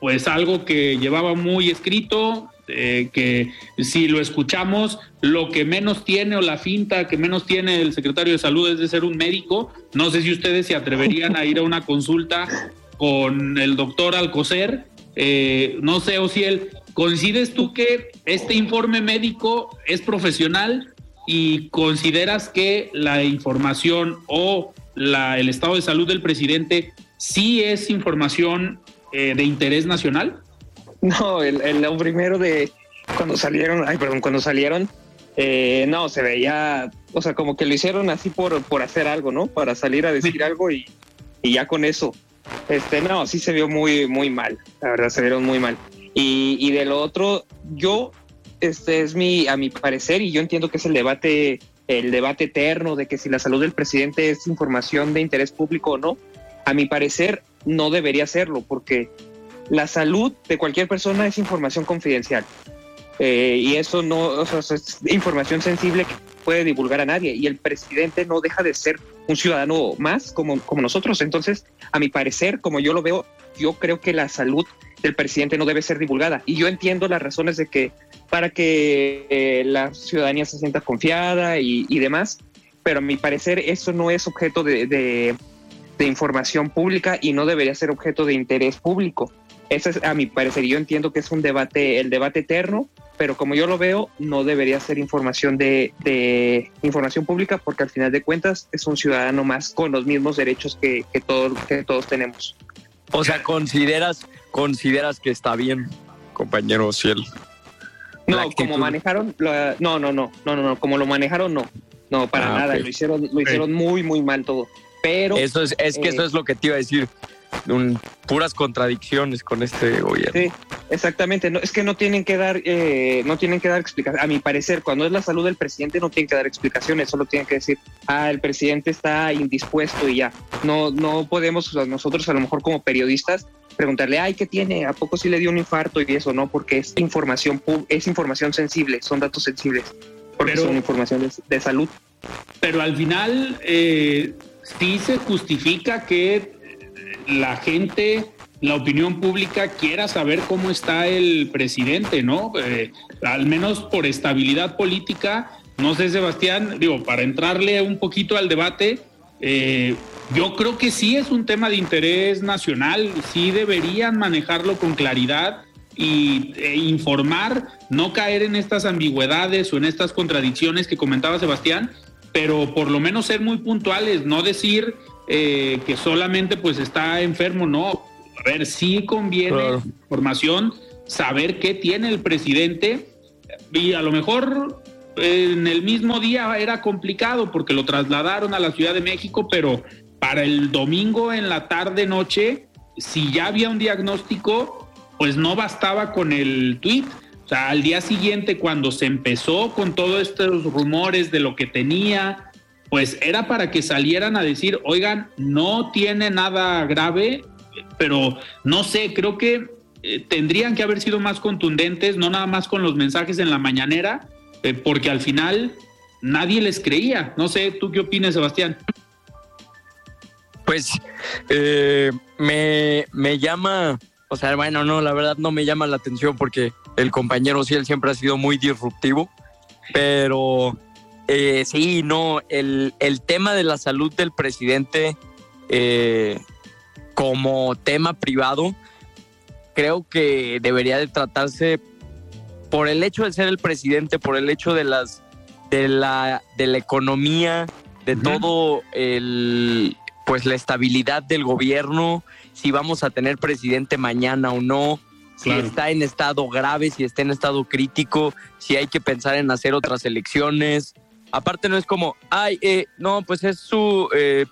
pues algo que llevaba muy escrito, eh, que si lo escuchamos, lo que menos tiene o la finta que menos tiene el secretario de salud es de ser un médico. No sé si ustedes se atreverían a ir a una consulta con el doctor Alcocer. Eh, no sé, Ociel, ¿coincides tú que este informe médico es profesional y consideras que la información o la, el estado de salud del presidente sí es información eh, de interés nacional? No, el, el, primero de cuando salieron, ay, perdón, cuando salieron, eh, no, se veía, o sea, como que lo hicieron así por, por hacer algo, ¿no? Para salir a decir algo y, y ya con eso. Este, no, sí se vio muy, muy mal, la verdad, se vieron muy mal. Y, y de lo otro, yo, este es mi, a mi parecer, y yo entiendo que es el debate, el debate eterno de que si la salud del presidente es información de interés público o no. A mi parecer, no debería serlo, porque la salud de cualquier persona es información confidencial. Eh, y eso no es información sensible que puede divulgar a nadie. Y el presidente no deja de ser un ciudadano más como, como nosotros. Entonces, a mi parecer, como yo lo veo, yo creo que la salud del presidente no debe ser divulgada. Y yo entiendo las razones de que para que eh, la ciudadanía se sienta confiada y, demás, pero a mi parecer eso no es objeto de, de, de información pública y no debería ser objeto de interés público. Eso es a mi parecer. Yo entiendo que es un debate, el debate eterno, pero como yo lo veo, no debería ser información de, de información pública porque al final de cuentas es un ciudadano más con los mismos derechos que, que, que todos tenemos. O sea, consideras, consideras que está bien, compañero Ciel. No, como manejaron, no, no, no, no, no, no, como lo manejaron, no, no, para ah, nada, lo hicieron, lo hicieron muy, muy mal todo. Pero eso es, es que eso eh, es lo que te iba a decir un, puras contradicciones con este gobierno. Sí, exactamente. No, es que no tienen que dar, eh, no tienen que dar explicaciones. A mi parecer, cuando es la salud del presidente, no tienen que dar explicaciones, solo tienen que decir, ah, el presidente está indispuesto y ya. No, no podemos nosotros a lo mejor como periodistas preguntarle, ay, ¿qué tiene? ¿A poco sí le dio un infarto y eso? No, porque es información, es información sensible, son datos sensibles, porque son información de, salud. Pero al final, eh, sí se justifica que la gente, la opinión pública quiera saber cómo está el presidente, ¿no? Eh, al menos por estabilidad política. No sé, Sebastián, digo, para entrarle un poquito al debate, eh, yo creo que sí es un tema de interés nacional, sí deberían manejarlo con claridad y e informar, no caer en estas ambigüedades o en estas contradicciones que comentaba Sebastián, pero por lo menos ser muy puntuales, no decir eh, que solamente pues está enfermo, no. A ver, sí conviene información, saber qué tiene el presidente y a lo mejor en el mismo día era complicado porque lo trasladaron a la Ciudad de México, pero para el domingo en la tarde noche, si ya había un diagnóstico, pues no bastaba con el tweet. O sea, al día siguiente, cuando se empezó con todos estos rumores de lo que tenía, pues era para que salieran a decir, oigan, no tiene nada grave, pero no sé, creo que eh, tendrían que haber sido más contundentes, no nada más con los mensajes en la mañanera, eh, porque al final nadie les creía. No sé, ¿tú qué opinas, Sebastián? Pues eh, me, me llama, o sea, bueno, no, la verdad no me llama la atención porque el compañero sí, él siempre ha sido muy disruptivo, pero eh, sí, no, el, tema de la salud del presidente eh, como tema privado, creo que debería de tratarse por el hecho de ser el presidente, por el hecho de las de la, de la economía, de todo el pues la estabilidad del gobierno, si vamos a tener presidente mañana o no, si está en estado grave, si está en estado crítico, si hay que pensar en hacer otras elecciones. Aparte no es como, ay, eh, no, pues es su, eh,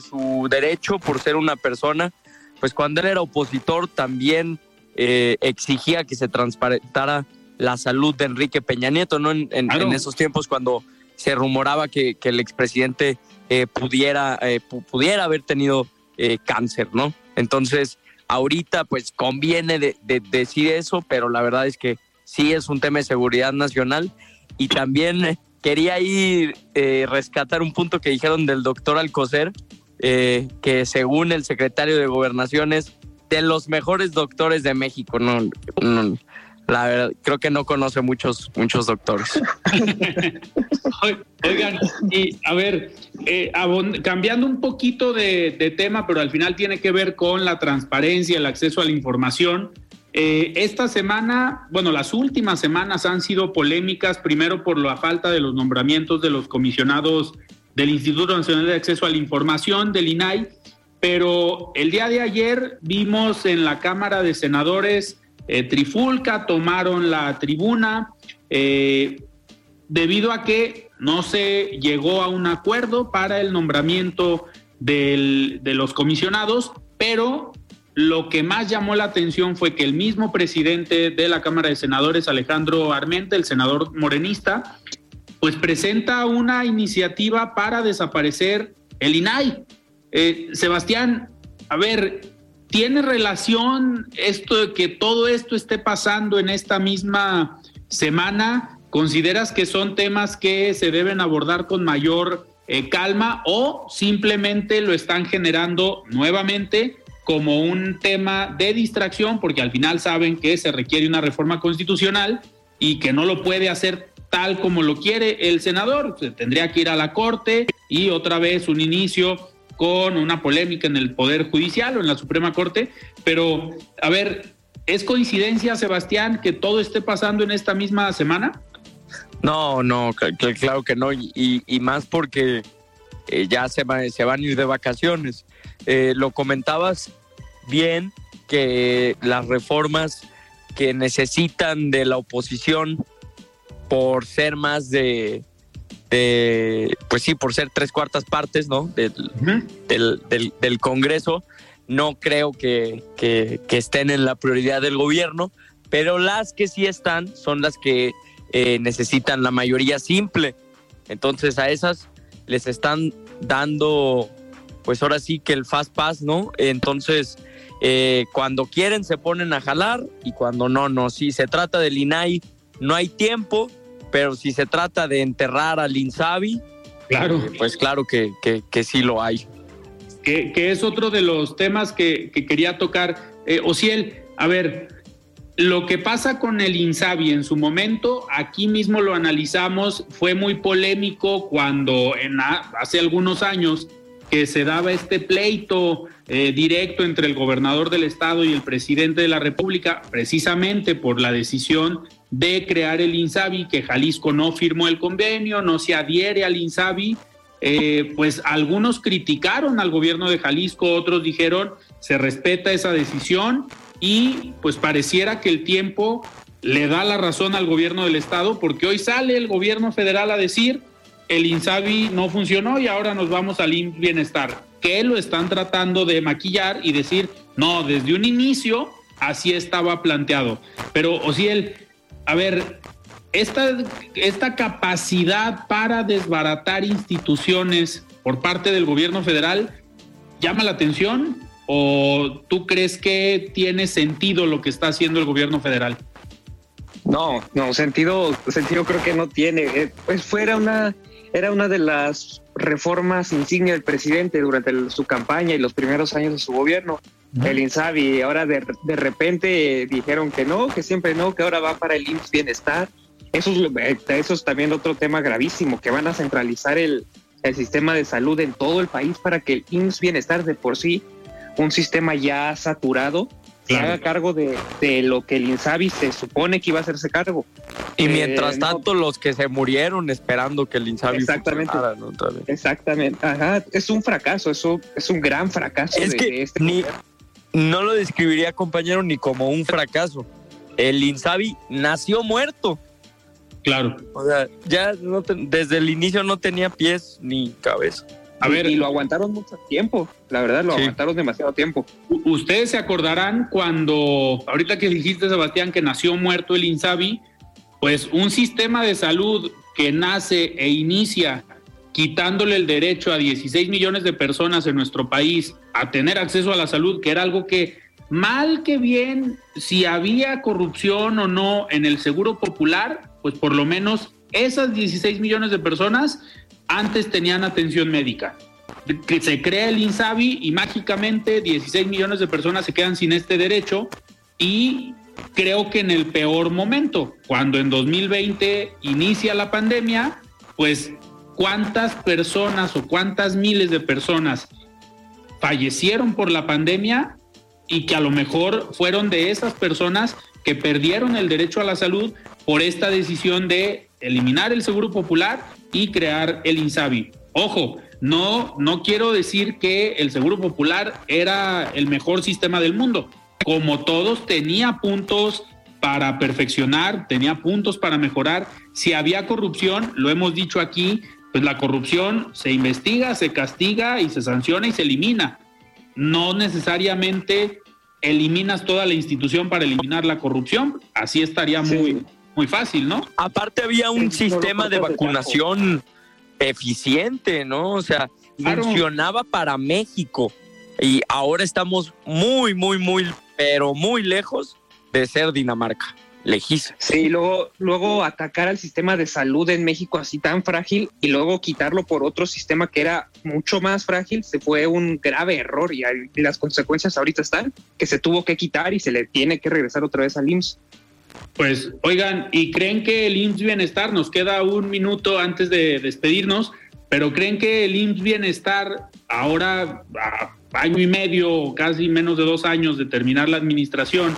su derecho por ser una persona. Pues cuando él era opositor también eh, exigía que se transparentara la salud de Enrique Peña Nieto, ¿no? En, esos tiempos cuando se rumoraba que, que el expresidente pudiera, pudiera haber tenido cáncer, ¿no? Entonces, ahorita pues conviene de, decir eso, pero la verdad es que sí es un tema de seguridad nacional y también eh, quería ir eh, rescatar un punto que dijeron del doctor Alcocer, eh, que según el secretario de Gobernación es de los mejores doctores de México. No, la verdad, creo que no conoce muchos, muchos doctores. Oigan, y a ver, eh, cambiando un poquito de, tema, pero al final tiene que ver con la transparencia, el acceso a la información. Eh, esta semana, bueno, las últimas semanas han sido polémicas, primero por la falta de los nombramientos de los comisionados del Instituto Nacional de Acceso a la Información, del INAI, pero el día de ayer vimos en la Cámara de Senadores eh, Trifulca, tomaron la tribuna, debido a que no se llegó a un acuerdo para el nombramiento de los comisionados, pero lo que más llamó la atención fue que el mismo presidente de la Cámara de Senadores, Alejandro Armenta, el senador morenista, pues presenta una iniciativa para desaparecer el INAI. Eh, Sebastián, a ver, ¿tiene relación esto de que todo esto esté pasando en esta misma semana? ¿Consideras que son temas que se deben abordar con mayor eh, calma o simplemente lo están generando nuevamente como un tema de distracción porque al final saben que se requiere una reforma constitucional y que no lo puede hacer tal como lo quiere el senador? Se tendría que ir a la Corte y otra vez un inicio con una polémica en el Poder Judicial o en la Suprema Corte. Pero, a ver, ¿es coincidencia, Sebastián, que todo esté pasando en esta misma semana? No, no, claro que no, y, más porque eh, ya se, se, van a ir de vacaciones. Eh, lo comentabas bien que las reformas que necesitan de la oposición por ser más de, pues sí, por ser tres cuartas partes, ¿no? Del, del, Congreso, no creo que, que, estén en la prioridad del gobierno, pero las que sí están son las que eh, necesitan la mayoría simple. Entonces a esas les están dando, pues ahora sí que el fast pass, ¿no? Entonces, eh, cuando quieren se ponen a jalar y cuando no, no. Si se trata del INAI, no hay tiempo, pero si se trata de enterrar al INSABI, claro. Eh, pues claro que, que, sí lo hay. Que, que, es otro de los temas que, que quería tocar. Eh, Ociel, a ver, lo que pasa con el Insabi en su momento, aquí mismo lo analizamos, fue muy polémico cuando en, hace algunos años que se daba este pleito eh, directo entre el gobernador del estado y el presidente de la República, precisamente por la decisión de crear el INSABI, que Jalisco no firmó el convenio, no se adhiere al INSABI, eh, pues algunos criticaron al gobierno de Jalisco, otros dijeron se respeta esa decisión y pues pareciera que el tiempo le da la razón al gobierno del estado porque hoy sale el gobierno federal a decir el INSABI no funcionó y ahora nos vamos al Bienestar, que lo están tratando de maquillar y decir, no, desde un inicio así estaba planteado. Pero, Ociel, a ver, esta, esta capacidad para desbaratar instituciones por parte del gobierno federal llama la atención ¿O tú crees que tiene sentido lo que está haciendo el gobierno federal? No, no, sentido, sentido creo que no tiene. Eh, pues fuera una, era una de las reformas insignia del presidente durante su campaña y los primeros años de su gobierno, el INSABI. Ahora de, de, repente dijeron que no, que siempre no, que ahora va para el IMSS Bienestar. Eso es, eh, eso es también otro tema gravísimo, que van a centralizar el, el sistema de salud en todo el país para que el IMSS Bienestar de por sí un sistema ya saturado se haga cargo de, lo que el INSABI se supone que iba a hacerse cargo. Y mientras eh, tanto, los que se murieron esperando que el INSABI Exactamente. Exactamente. Ajá. Es un fracaso, eso es un gran fracaso. Es que este ni, no lo describiría, compañero, ni como un fracaso. El INSABI nació muerto. Claro. O sea, ya desde el inicio no tenía pies ni cabeza. A ver, y lo aguantaron mucho tiempo, la verdad, lo aguantaron demasiado tiempo. Ustedes se acordarán cuando, ahorita que dijiste, Sebastián, que nació muerto el INSABI, pues un sistema de salud que nace e inicia quitándole el derecho a 16 millones de personas en nuestro país a tener acceso a la salud, que era algo que mal que bien, si había corrupción o no en el Seguro Popular, pues por lo menos esas 16 millones de personas antes tenían atención médica. Se crea el INSABI y mágicamente 16 millones de personas se quedan sin este derecho y creo que en el peor momento, cuando en 2020 inicia la pandemia, pues cuántas personas o cuántas miles de personas fallecieron por la pandemia y que a lo mejor fueron de esas personas que perdieron el derecho a la salud por esta decisión de eliminar el Seguro Popular y crear el INSABI. Ojo, no, no quiero decir que el Seguro Popular era el mejor sistema del mundo. Como todos, tenía puntos para perfeccionar, tenía puntos para mejorar. Si había corrupción, lo hemos dicho aquí, pues la corrupción se investiga, se castiga y se sanciona y se elimina. No necesariamente eliminas toda la institución para eliminar la corrupción, así estaría muy, muy fácil, ¿no? Aparte había un sistema de vacunación eficiente, ¿no? O sea, funcionaba para México y ahora estamos muy, muy, muy, pero muy lejos de ser Dinamarca. Lejísimo. Sí, luego, luego atacar al sistema de salud en México así tan frágil y luego quitarlo por otro sistema que era mucho más frágil, se fue un grave error y las consecuencias ahorita están que se tuvo que quitar y se le tiene que regresar otra vez al IMSS. Pues oigan, ¿y creen que el IMSS Bienestar, nos queda un minuto antes de despedirnos, pero creen que el IMSS Bienestar ahora, a año y medio, casi menos de dos años de terminar la administración,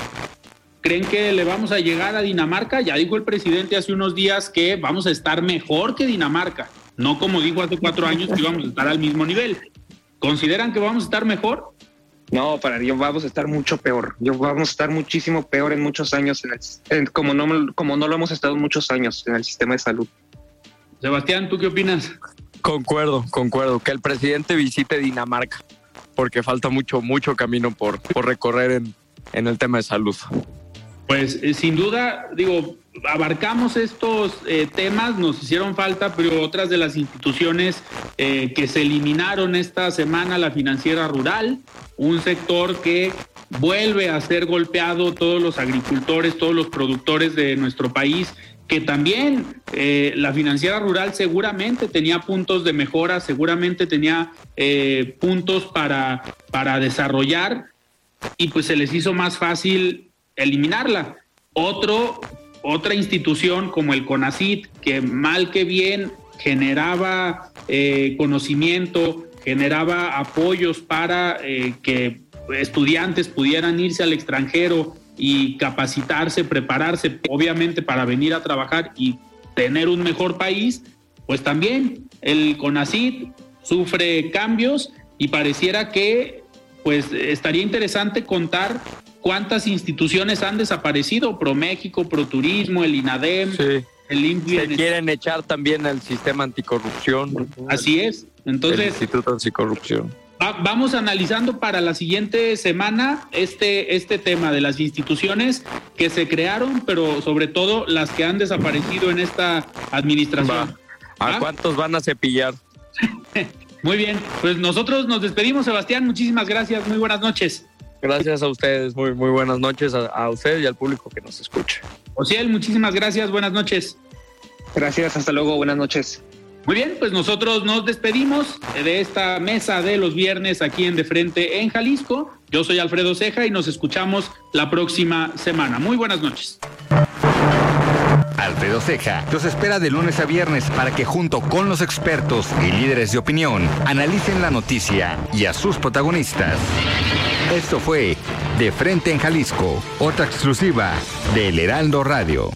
¿Creen que le vamos a llegar a Dinamarca? Ya dijo el presidente hace unos días que vamos a estar mejor que Dinamarca, no como dijo hace cuatro años que íbamos a estar al mismo nivel. ¿Consideran que vamos a estar mejor? No, para yo vamos a estar mucho peor. Yo vamos a estar muchísimo peor en muchos años, como, no, como no lo hemos estado muchos años en el sistema de salud. Sebastián, ¿tú qué opinas? Concuerdo, concuerdo. Que el presidente visite Dinamarca, porque falta mucho, mucho camino por, por recorrer en, en el tema de salud. Pues eh, sin duda, digo, abarcamos estos eh, temas, nos hicieron falta, pero otras de las instituciones eh, que se eliminaron esta semana, la financiera rural, un sector que vuelve a ser golpeado todos los agricultores, todos los productores de nuestro país, que también la financiera rural seguramente tenía puntos de mejora, seguramente tenía puntos para, para desarrollar y pues se les hizo más fácil eliminarla. Otro, otra institución como el CONACIT, que mal que bien generaba eh, conocimiento, generaba apoyos para eh, que estudiantes pudieran irse al extranjero y capacitarse, prepararse, obviamente para venir a trabajar y tener un mejor país, pues también el CONACIT sufre cambios y pareciera que pues estaría interesante contar cuántas instituciones han desaparecido, ProMéxico, ProTurismo, el INADEM, el INPI. Se quieren echar también al sistema anticorrupción. Así es. Entonces, el Instituto Anticorrupción. vamos analizando para la siguiente semana este, este tema de las instituciones que se crearon, pero sobre todo las que han desaparecido en esta administración. ¿A cuántos van a cepillar? Muy bien, pues nosotros nos despedimos, Sebastián. Muchísimas gracias. Muy buenas noches. Gracias a ustedes, muy, muy buenas noches a, a usted y al público que nos escucha. Ociel, muchísimas gracias, buenas noches. Gracias, hasta luego, buenas noches. Muy bien, pues nosotros nos despedimos de esta mesa de los viernes aquí en De Frente en Jalisco. Yo soy Alfredo Ceja y nos escuchamos la próxima semana. Muy buenas noches. Alfredo Ceja los espera de lunes a viernes para que junto con los expertos y líderes de opinión analicen la noticia y a sus protagonistas. Esto fue De Frente en Jalisco, otra exclusiva de El Heraldo Radio.